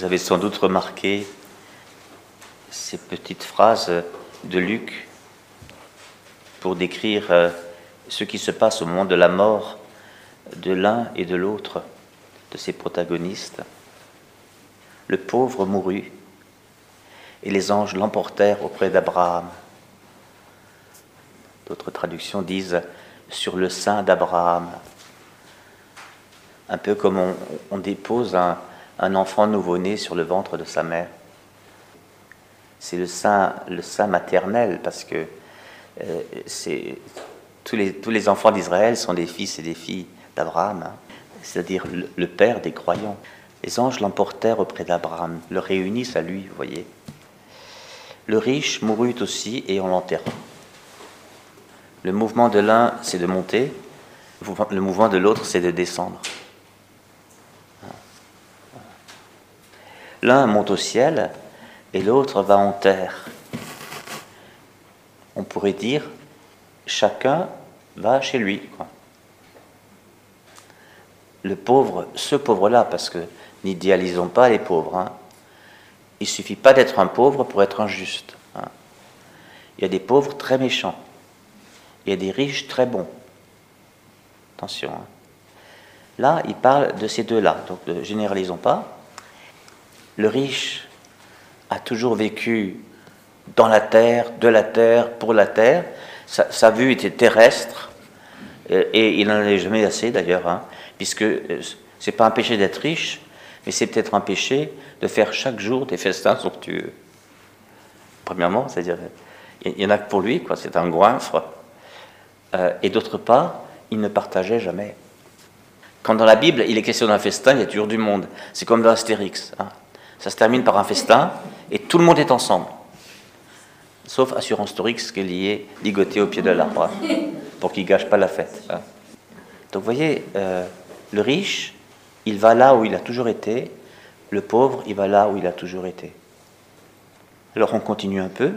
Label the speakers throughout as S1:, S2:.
S1: Vous avez sans doute remarqué ces petites phrases de Luc pour décrire euh, ce qui se passe au moment de la mort de l'un et de l'autre de ses protagonistes. Le pauvre mourut et les anges l'emportèrent auprès d'Abraham. D'autres traductions disent sur le sein d'Abraham. Un peu comme on, dépose un, enfant nouveau-né sur le ventre de sa mère. C'est le sein, le maternel parce que euh, c'est, tous, les, tous les enfants d'Israël sont des fils et des filles d'Abraham, hein. c'est-à-dire le, le père des croyants. Les anges l'emportèrent auprès d'Abraham, le réunissent à lui, vous voyez. Le riche mourut aussi et on l'enterra. Le mouvement de l'un, c'est de monter, le mouvement de l'autre, c'est de descendre. L'un monte au ciel et l'autre va en terre. On pourrait dire, chacun va chez lui. Le pauvre, ce pauvre-là, parce que n'idéalisons pas les pauvres, hein. il suffit pas d'être un pauvre pour être injuste. Hein. Il y a des pauvres très méchants. Il y a des riches très bons. Attention. Hein. Là, il parle de ces deux-là, donc ne généralisons pas. Le riche a toujours vécu dans la terre, de la terre, pour la terre. Sa, vue était terrestre, euh, et il n'en avait jamais assez d'ailleurs, hein, puisque euh, c'est pas un péché d'être riche, mais c'est peut-être un péché de faire chaque jour des festins somptueux. Premièrement, c'est-à-dire, il y en a que pour lui, quoi, c'est un goinfre. Euh, et d'autre part, il ne partageait jamais. Quand dans la Bible, il est question d'un festin, il y a toujours du monde. C'est comme dans Astérix. Hein. Ça se termine par un festin et tout le monde est ensemble. Sauf Assurance Torix qui est lié, ligoté au pied de l'arbre, pour qu'il gâche pas la fête. Hein. Donc vous voyez, euh, le riche, il va là où il a toujours été, le pauvre, il va là où il a toujours été. Alors on continue un peu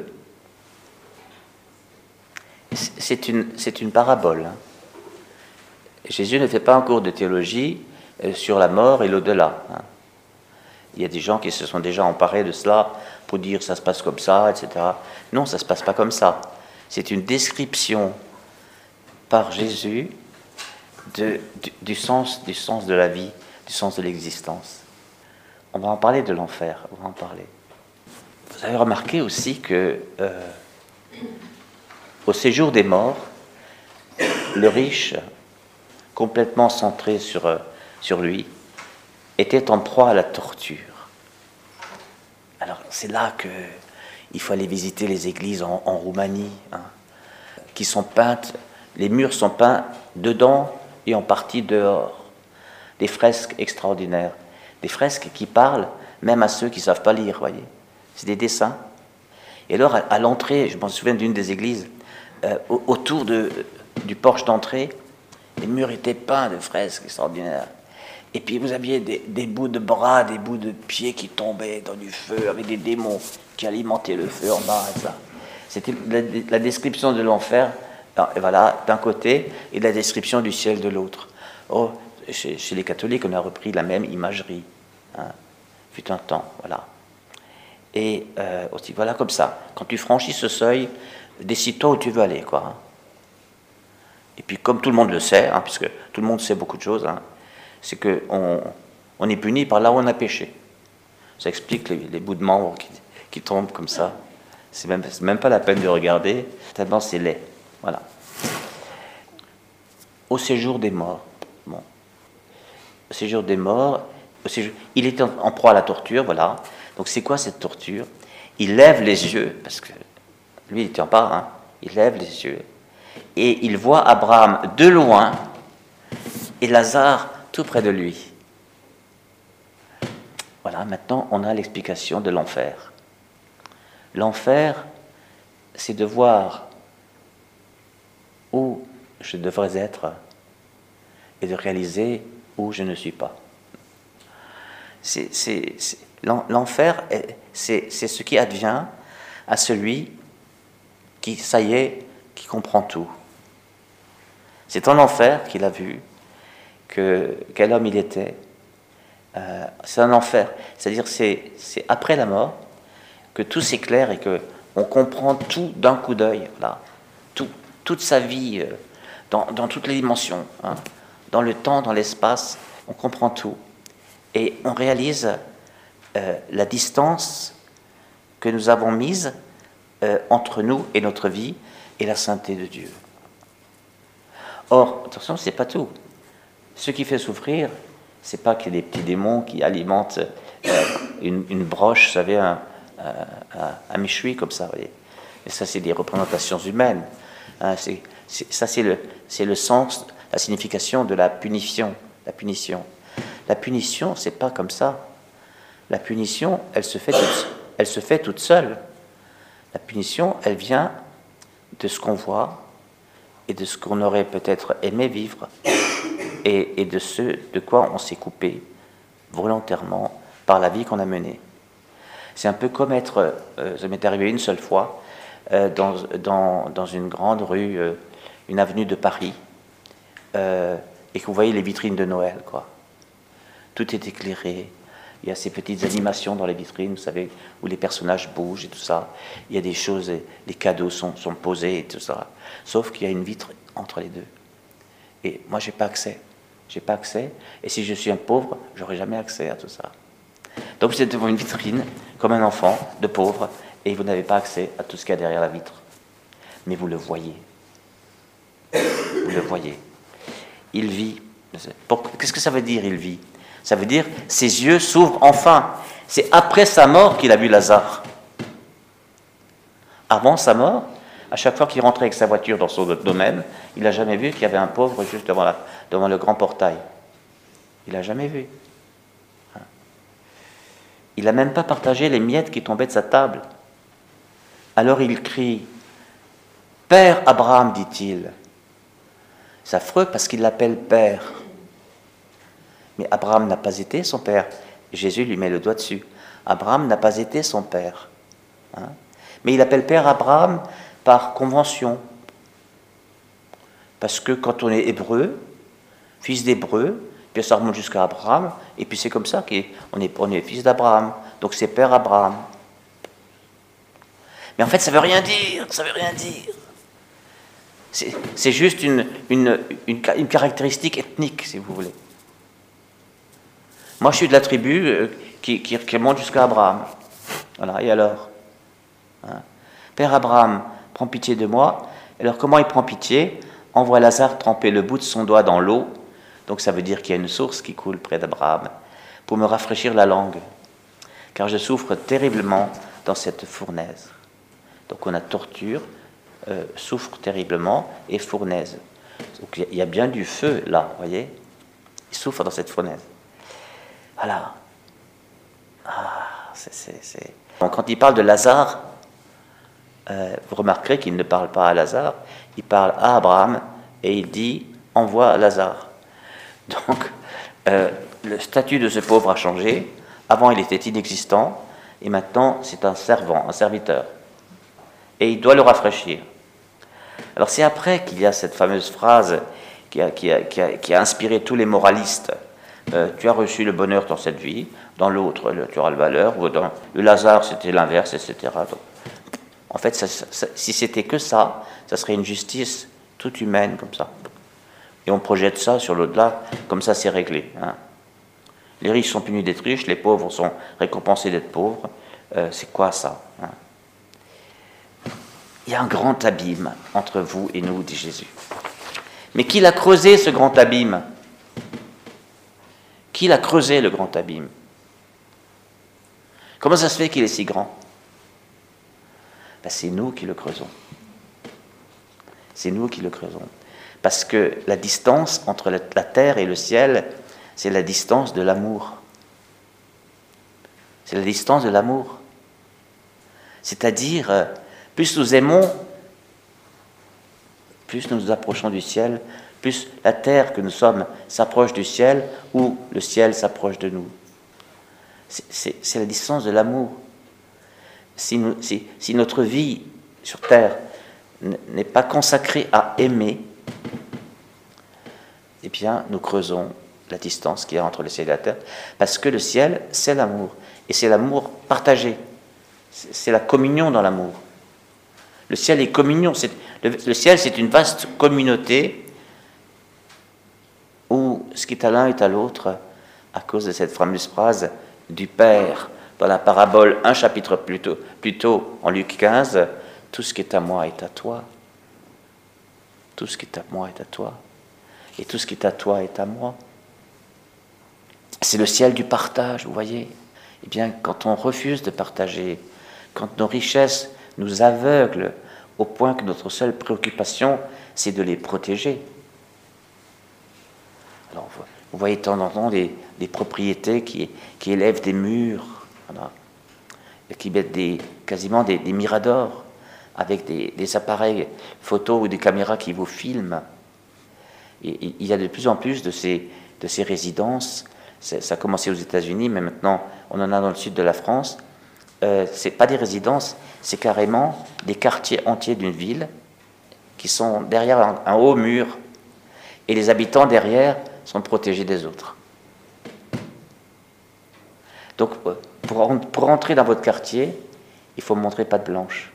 S1: c'est une, une, parabole. Hein. Jésus ne fait pas un cours de théologie euh, sur la mort et l'au-delà. Hein. Il y a des gens qui se sont déjà emparés de cela pour dire ça se passe comme ça, etc. Non, ça ne se passe pas comme ça. C'est une description par Jésus du, sens, du sens de la vie, du sens de l'existence. On va en parler de l'enfer, on va en parler. Vous avez remarqué aussi que euh, au séjour des morts, le riche, complètement centré sur, euh, sur lui, était en proie à la torture. Alors c'est là que il faut aller visiter les églises en, Roumanie, hein, qui sont peintes, les murs sont peints dedans et en partie dehors. Des fresques extraordinaires, des fresques qui parlent même à ceux qui ne savent pas lire, voyez. C'est des dessins. Et alors, à l'entrée, je m'en souviens d'une des églises, euh, autour du porche d'entrée, les murs étaient peints de fresques extraordinaires. Et puis vous aviez des, bouts de bras, des bouts de pieds qui tombaient dans du feu, avec des démons qui alimentaient le feu en bas. C'était la, description de l'enfer, voilà, d'un côté, et la description du ciel de l'autre. Oh, chez, les catholiques, on a repris la même imagerie. Hein, fut un temps, voilà. Et euh, aussi, voilà comme ça. Quand tu franchis ce seuil, décide-toi où tu veux aller, quoi. Hein. Et puis, comme tout le monde le sait, hein, puisque tout le monde sait beaucoup de choses, hein, c'est qu'on on est puni par là où on a péché. Ça explique les, bouts de membres qui, tombent comme ça. C'est même, même pas la peine de regarder, tellement c'est laid. Voilà. Au séjour des morts. Bon. Au séjour des morts, il était en proie à la torture, voilà. Donc c'est quoi cette torture? Il lève les yeux, parce que lui, il tient pas, hein. il lève les yeux, et il voit Abraham de loin et Lazare tout près de lui. Voilà, maintenant on a l'explication de l'enfer. L'enfer, c'est de voir où je devrais être et de réaliser où je ne suis pas. L'enfer, c'est ce qui advient à celui qui, ça y est, qui comprend tout. C'est en enfer qu'il a vu que quel homme il était euh, c'est un enfer. C'est-à-dire c'est c'est après la mort que tout s'éclaire et que on comprend tout d'un coup d'œil, là, tout, toute sa vie, euh, dans, dans, toutes les dimensions, hein. dans le temps, dans l'espace, on comprend tout. Et on réalise euh, la distance que nous avons mise entre nous et notre vie et la sainteté de Dieu. Or, attention, c'est pas tout. Ce qui fait souffrir, c'est pas qu'il y ait des petits démons qui alimentent euh, une, broche, vous savez, un, un, comme ça, voyez. Et ça, c'est des représentations humaines. Hein, ça, c'est le, le sens, la signification de la punition. La punition. La punition, c'est pas comme ça. La punition, elle se fait elle se fait toute seule. La punition, elle vient de ce qu'on voit et de ce qu'on aurait peut-être aimé vivre et, de ce de quoi on s'est coupé volontairement par la vie qu'on a menée. C'est un peu comme être, euh, ça m'est arrivé une seule fois, euh, dans, dans, dans, une grande rue, euh, une avenue de Paris, et que vous voyez les vitrines de Noël, quoi. Tout est éclairé. Il y a ces petites animations dans les vitrines, vous savez, où les personnages bougent et tout ça. Il y a des choses, les cadeaux sont, sont posés et tout ça. Sauf qu'il y a une vitre entre les deux. Et moi, j'ai pas accès. J'ai pas accès. Et si je suis un pauvre, j'aurai jamais accès à tout ça. Donc vous êtes devant une vitrine, comme un enfant de pauvre, et vous n'avez pas accès à tout ce qu'il y a derrière la vitre. Mais vous le voyez. Vous le voyez. Il vit. Qu'est-ce que ça veut dire, il vit? Ça veut dire, ses yeux s'ouvrent enfin. C'est après sa mort qu'il a vu Lazare. Avant sa mort, à chaque fois qu'il rentrait avec sa voiture dans son domaine, il n'a jamais vu qu'il y avait un pauvre juste devant, le grand portail. Il n'a jamais vu. Il n'a même pas partagé les miettes qui tombaient de sa table. Alors il crie Père Abraham, dit-il. C'est affreux parce qu'il l'appelle Père. Mais Abraham n'a pas été son père. Jésus lui met le doigt dessus. Abraham n'a pas été son père. Hein? Mais il appelle Père Abraham par convention. Parce que quand on est hébreu, fils d'hébreu, puis ça remonte jusqu'à Abraham, et puis c'est comme ça qu'on est, on est fils d'Abraham. Donc c'est Père Abraham. Mais en fait, ça ne veut rien dire, ça veut rien dire. C'est juste une, caractéristique ethnique, si vous voulez. Moi, je suis de la tribu euh, qui, qui, jusqu'à Abraham. Voilà, et alors hein Père Abraham, prends pitié de moi. Alors, comment il prend pitié? Envoie Lazare tremper le bout de son doigt dans l'eau. Donc, ça veut dire qu'il y a une source qui coule près d'Abraham pour me rafraîchir la langue. Car je souffre terriblement dans cette fournaise. Donc on a torture, euh, souffre terriblement et fournaise. Donc il y a bien du feu là, vous voyez? Il souffre dans cette fournaise. Voilà. Ah, c'est. Quand il parle de Lazare, euh, vous remarquerez qu'il ne parle pas à Lazare, il parle à Abraham et il dit envoie Lazare. Donc euh, le statut de ce pauvre a changé. Avant il était inexistant et maintenant c'est un servant, un serviteur et il doit le rafraîchir. Alors c'est après qu'il y a cette fameuse phrase qui a, inspiré tous les moralistes. Euh, tu as reçu le bonheur dans cette vie, dans l'autre tu auras le malheur, ou dans le Lazare c'était l'inverse, etc. Donc, en fait, si c'était que ça, ça serait une justice toute humaine comme ça. Et on projette ça sur l'au-delà, comme ça c'est réglé. Hein. Les riches sont punis d'être riches, les pauvres sont récompensés d'être pauvres. Euh, c'est quoi ça hein? Il y a un grand abîme entre vous et nous, dit Jésus. Mais qui l'a creusé, ce grand abîme? Qui l'a creusé, le grand abîme? Comment ça se fait qu'il est si grand? Ben, C'est nous qui le creusons. C'est nous qui le creusons. Parce que la distance entre la terre et le ciel, c'est la distance de l'amour. C'est la distance de l'amour. C'est-à-dire, euh, plus nous aimons, plus nous nous approchons du ciel, plus la terre que nous sommes s'approche du ciel ou le ciel s'approche de nous. C'est la distance de l'amour. Si, notre vie sur terre n'est pas consacrée à aimer, eh bien, nous creusons la distance qu'il y a entre le ciel et la terre, parce que le ciel, c'est l'amour, et c'est l'amour partagé, c'est la communion dans l'amour. Le ciel est communion, le ciel c'est une vaste communauté où ce qui est à l'un est à l'autre, à cause de cette fameuse phrase du Père dans la parabole un chapitre plus tôt, plus tôt en Luc 15, tout ce qui est à moi est à toi. Tout ce qui est à moi est à toi. Et tout ce qui est à toi est à moi. C'est le ciel du partage, vous voyez. Eh bien, quand on refuse de partager, quand nos richesses nous aveuglent au point que notre seule préoccupation, c'est de les protéger. Alors, vous voyez de temps en temps des, propriétés qui, qui, élèvent des murs, qui mettent quasiment des, miradors avec des, appareils photos ou des caméras qui vous filment. Il y a de plus en plus de ces, de ces résidences. Ça a commencé aux États-Unis, mais maintenant on en a dans le sud de la France. Euh, c'est pas des résidences, c'est carrément des quartiers entiers d'une ville qui sont derrière un haut mur. Et les habitants derrière sont protégés des autres. Donc, euh, pour, pour entrer dans votre quartier, il faut montrer patte blanche.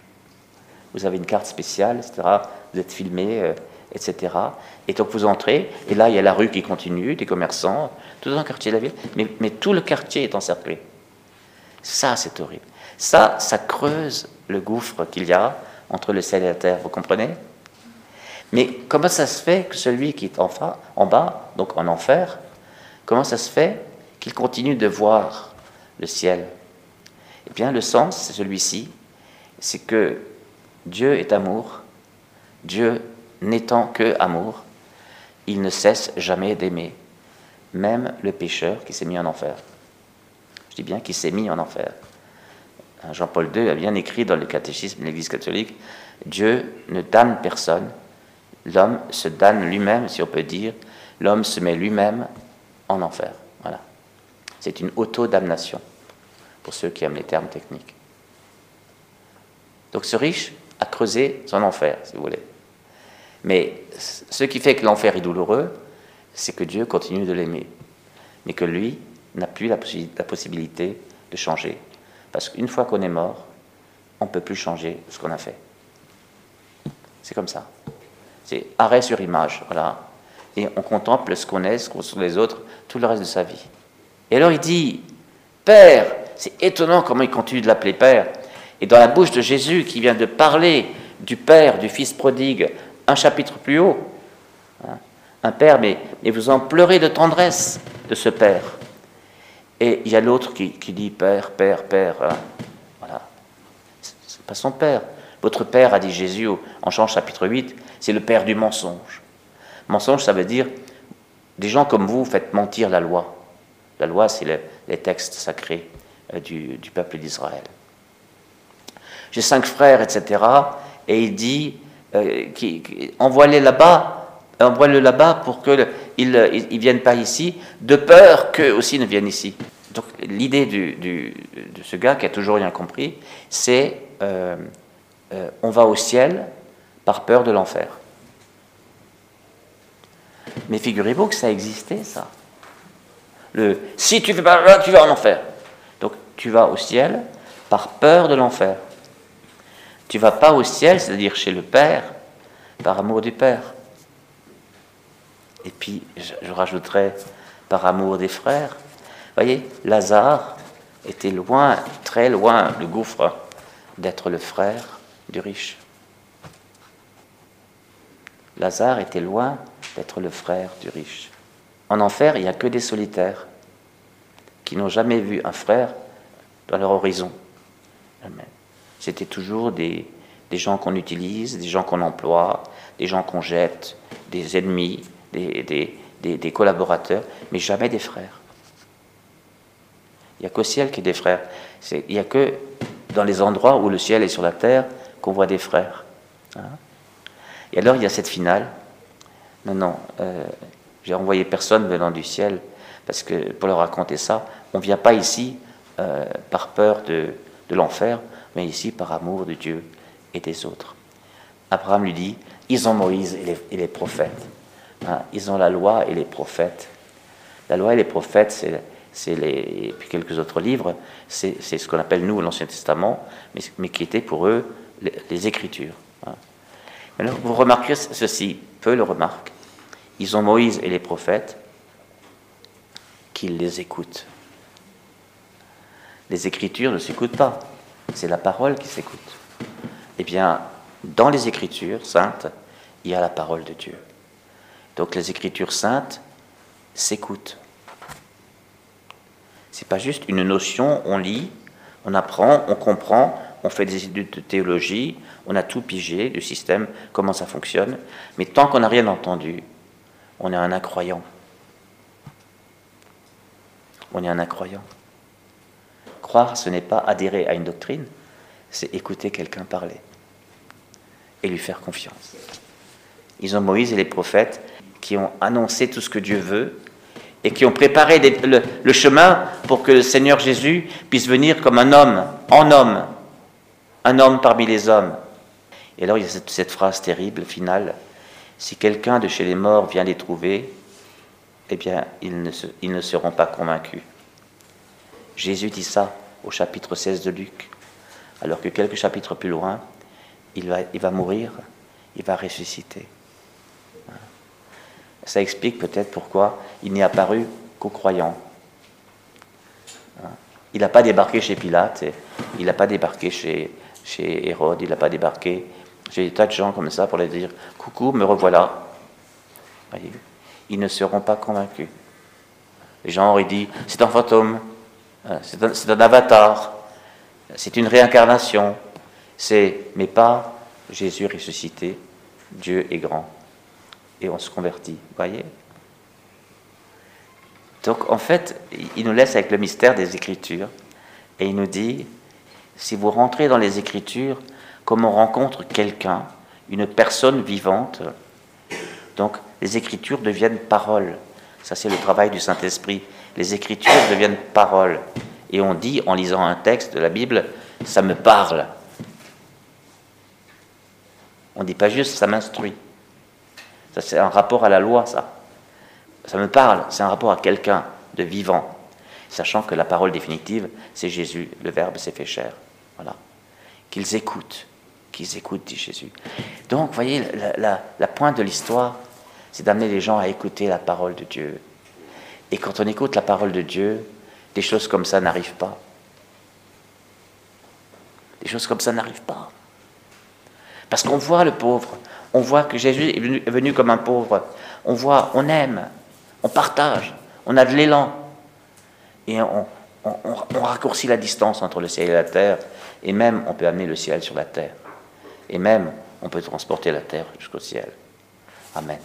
S1: Vous avez une carte spéciale, etc. Vous êtes filmé, euh, etc. Et donc vous entrez, et là il y a la rue qui continue, des commerçants, tout le quartier de la ville, mais, tout le quartier est encerclé. Ça, c'est horrible. Ça, ça creuse le gouffre qu'il y a entre le ciel et la terre, vous comprenez? Mais comment ça se fait que celui qui est en bas, donc en enfer, comment ça se fait qu'il continue de voir le ciel Eh bien, le sens, c'est celui-ci, c'est que Dieu est amour, Dieu n'étant que amour, il ne cesse jamais d'aimer, même le pécheur qui s'est mis en enfer. Je dis bien qu'il s'est mis en enfer. Jean-Paul II a bien écrit dans le catéchisme de l'Église catholique, Dieu ne damne personne, l'homme se damne lui-même, si on peut dire, l'homme se met lui-même en enfer. C'est une auto-damnation, pour ceux qui aiment les termes techniques. Donc ce riche a creusé son enfer, si vous voulez. Mais ce qui fait que l'enfer est douloureux, c'est que Dieu continue de l'aimer, mais que lui n'a plus la, possibilité de changer. Parce qu'une fois qu'on est mort, on ne peut plus changer ce qu'on a fait. C'est comme ça. C'est arrêt sur image, voilà. Et on contemple ce qu'on est, ce qu'on sont les autres, tout le reste de sa vie. Et alors il dit, Père, c'est étonnant comment il continue de l'appeler Père. Et dans la bouche de Jésus qui vient de parler du Père, du Fils prodigue, un chapitre plus haut, hein, un Père, mais, vous en pleurez de tendresse de ce Père. Et il y a l'autre qui, dit Père, Père, Père. Voilà. voilà. C'est pas son Père. Votre Père, a dit Jésus en Jean chapitre 8, c'est le père du mensonge. Mensonge, ça veut dire des gens comme vous faites mentir la loi. La loi, c'est les textes sacrés euh, du, peuple d'Israël. J'ai cinq frères, etc. Et il dit, euh, envoie-les là-bas, envoie-le là-bas pour qu'ils ne viennent pas ici, de peur qu'eux aussi ne viennent ici. Donc l'idée de ce gars qui a toujours rien compris, c'est euh, on va au ciel par peur de l'enfer. Mais figurez-vous que ça existait, ça. Le si tu fais pas là, tu vas en enfer. Donc tu vas au ciel par peur de l'enfer. Tu vas pas au ciel, c'est-à-dire chez le Père, par amour du Père. Et puis, je, je rajouterai par amour des frères. Voyez, Lazare était loin, très loin, le gouffre, d'être le frère du riche. Lazare était loin d'être le frère du riche. En enfer, il n'y a que des solitaires qui n'ont jamais vu un frère dans leur horizon. C'était toujours des, gens qu'on utilise, des gens qu'on emploie, des gens qu'on jette, des ennemis, des, collaborateurs, mais jamais des frères. Il n'y a qu'au ciel qu'il y a des frères. Il n'y a que dans les endroits où le ciel est sur la terre qu'on voit des frères. Hein. Et alors il y a cette finale. Non, non, euh, j'ai envoyé personne venant du ciel parce que pour leur raconter ça, on ne vient pas ici euh, par peur de, l'enfer, mais ici par amour de Dieu et des autres. Abraham lui dit, ils ont Moïse et les, prophètes. Hein, ils ont la loi et les prophètes. La loi et les prophètes, c'est les, et puis quelques autres livres, c'est ce qu'on appelle nous l'Ancien Testament, mais, qui était pour eux les, Écritures. Hein. Alors vous remarquez ceci, peu le remarquent. Ils ont Moïse et les prophètes, qu'ils les écoutent. Les Écritures ne s'écoutent pas, c'est la parole qui s'écoute. Eh bien, dans les Écritures saintes, il y a la parole de Dieu. Donc les Écritures saintes s'écoutent. C'est pas juste une notion, on lit, on apprend, on comprend, on fait des études de théologie, on a tout pigé du système, comment ça fonctionne, mais tant qu'on n'a rien entendu, on est un incroyant. On est un incroyant. Croire, ce n'est pas adhérer à une doctrine, c'est écouter quelqu'un parler et lui faire confiance. Ils ont Moïse et les prophètes qui ont annoncé tout ce que Dieu veut et qui ont préparé le, chemin pour que le Seigneur Jésus puisse venir comme un homme, en homme, un homme parmi les hommes. Et alors il y a cette, phrase terrible finale, si quelqu'un de chez les morts vient les trouver, eh bien ils ne, seront pas convaincus. Jésus dit ça au chapitre 16 de Luc, alors que quelques chapitres plus loin, il va, il va mourir, il va ressusciter. Ça explique peut-être pourquoi il n'est apparu qu'aux croyants. Il n'a pas débarqué chez Pilate, il n'a pas débarqué chez, chez Hérode, il n'a pas débarqué chez des tas de gens comme ça pour leur dire Coucou, me revoilà. Ils ne seront pas convaincus. Les gens auraient dit C'est un fantôme, c'est un, un, avatar, c'est une réincarnation, c'est mais pas Jésus ressuscité, Dieu est grand et on se convertit. Voyez? Donc en fait, il nous laisse avec le mystère des Écritures. Et il nous dit, si vous rentrez dans les Écritures, comme on rencontre quelqu'un, une personne vivante, donc les Écritures deviennent paroles. Ça c'est le travail du Saint-Esprit. Les Écritures deviennent paroles. Et on dit en lisant un texte de la Bible, ça me parle. On ne dit pas juste ça m'instruit c'est un rapport à la loi, ça. Ça me parle, c'est un rapport à quelqu'un de vivant, sachant que la parole définitive, c'est Jésus, le Verbe s'est fait chair. Voilà. Qu'ils écoutent, qu'ils écoutent, dit Jésus. Donc, voyez, la, la pointe de l'histoire, c'est d'amener les gens à écouter la parole de Dieu. Et quand on écoute la parole de Dieu, des choses comme ça n'arrivent pas. Des choses comme ça n'arrivent pas. Parce qu'on voit le pauvre, on voit que Jésus est venu, comme un pauvre. On voit, on aime, on partage, on a de l'élan. Et on, raccourcit la distance entre le ciel et la terre. Et même, on peut amener le ciel sur la terre. Et même, on peut transporter la terre jusqu'au ciel. Amen.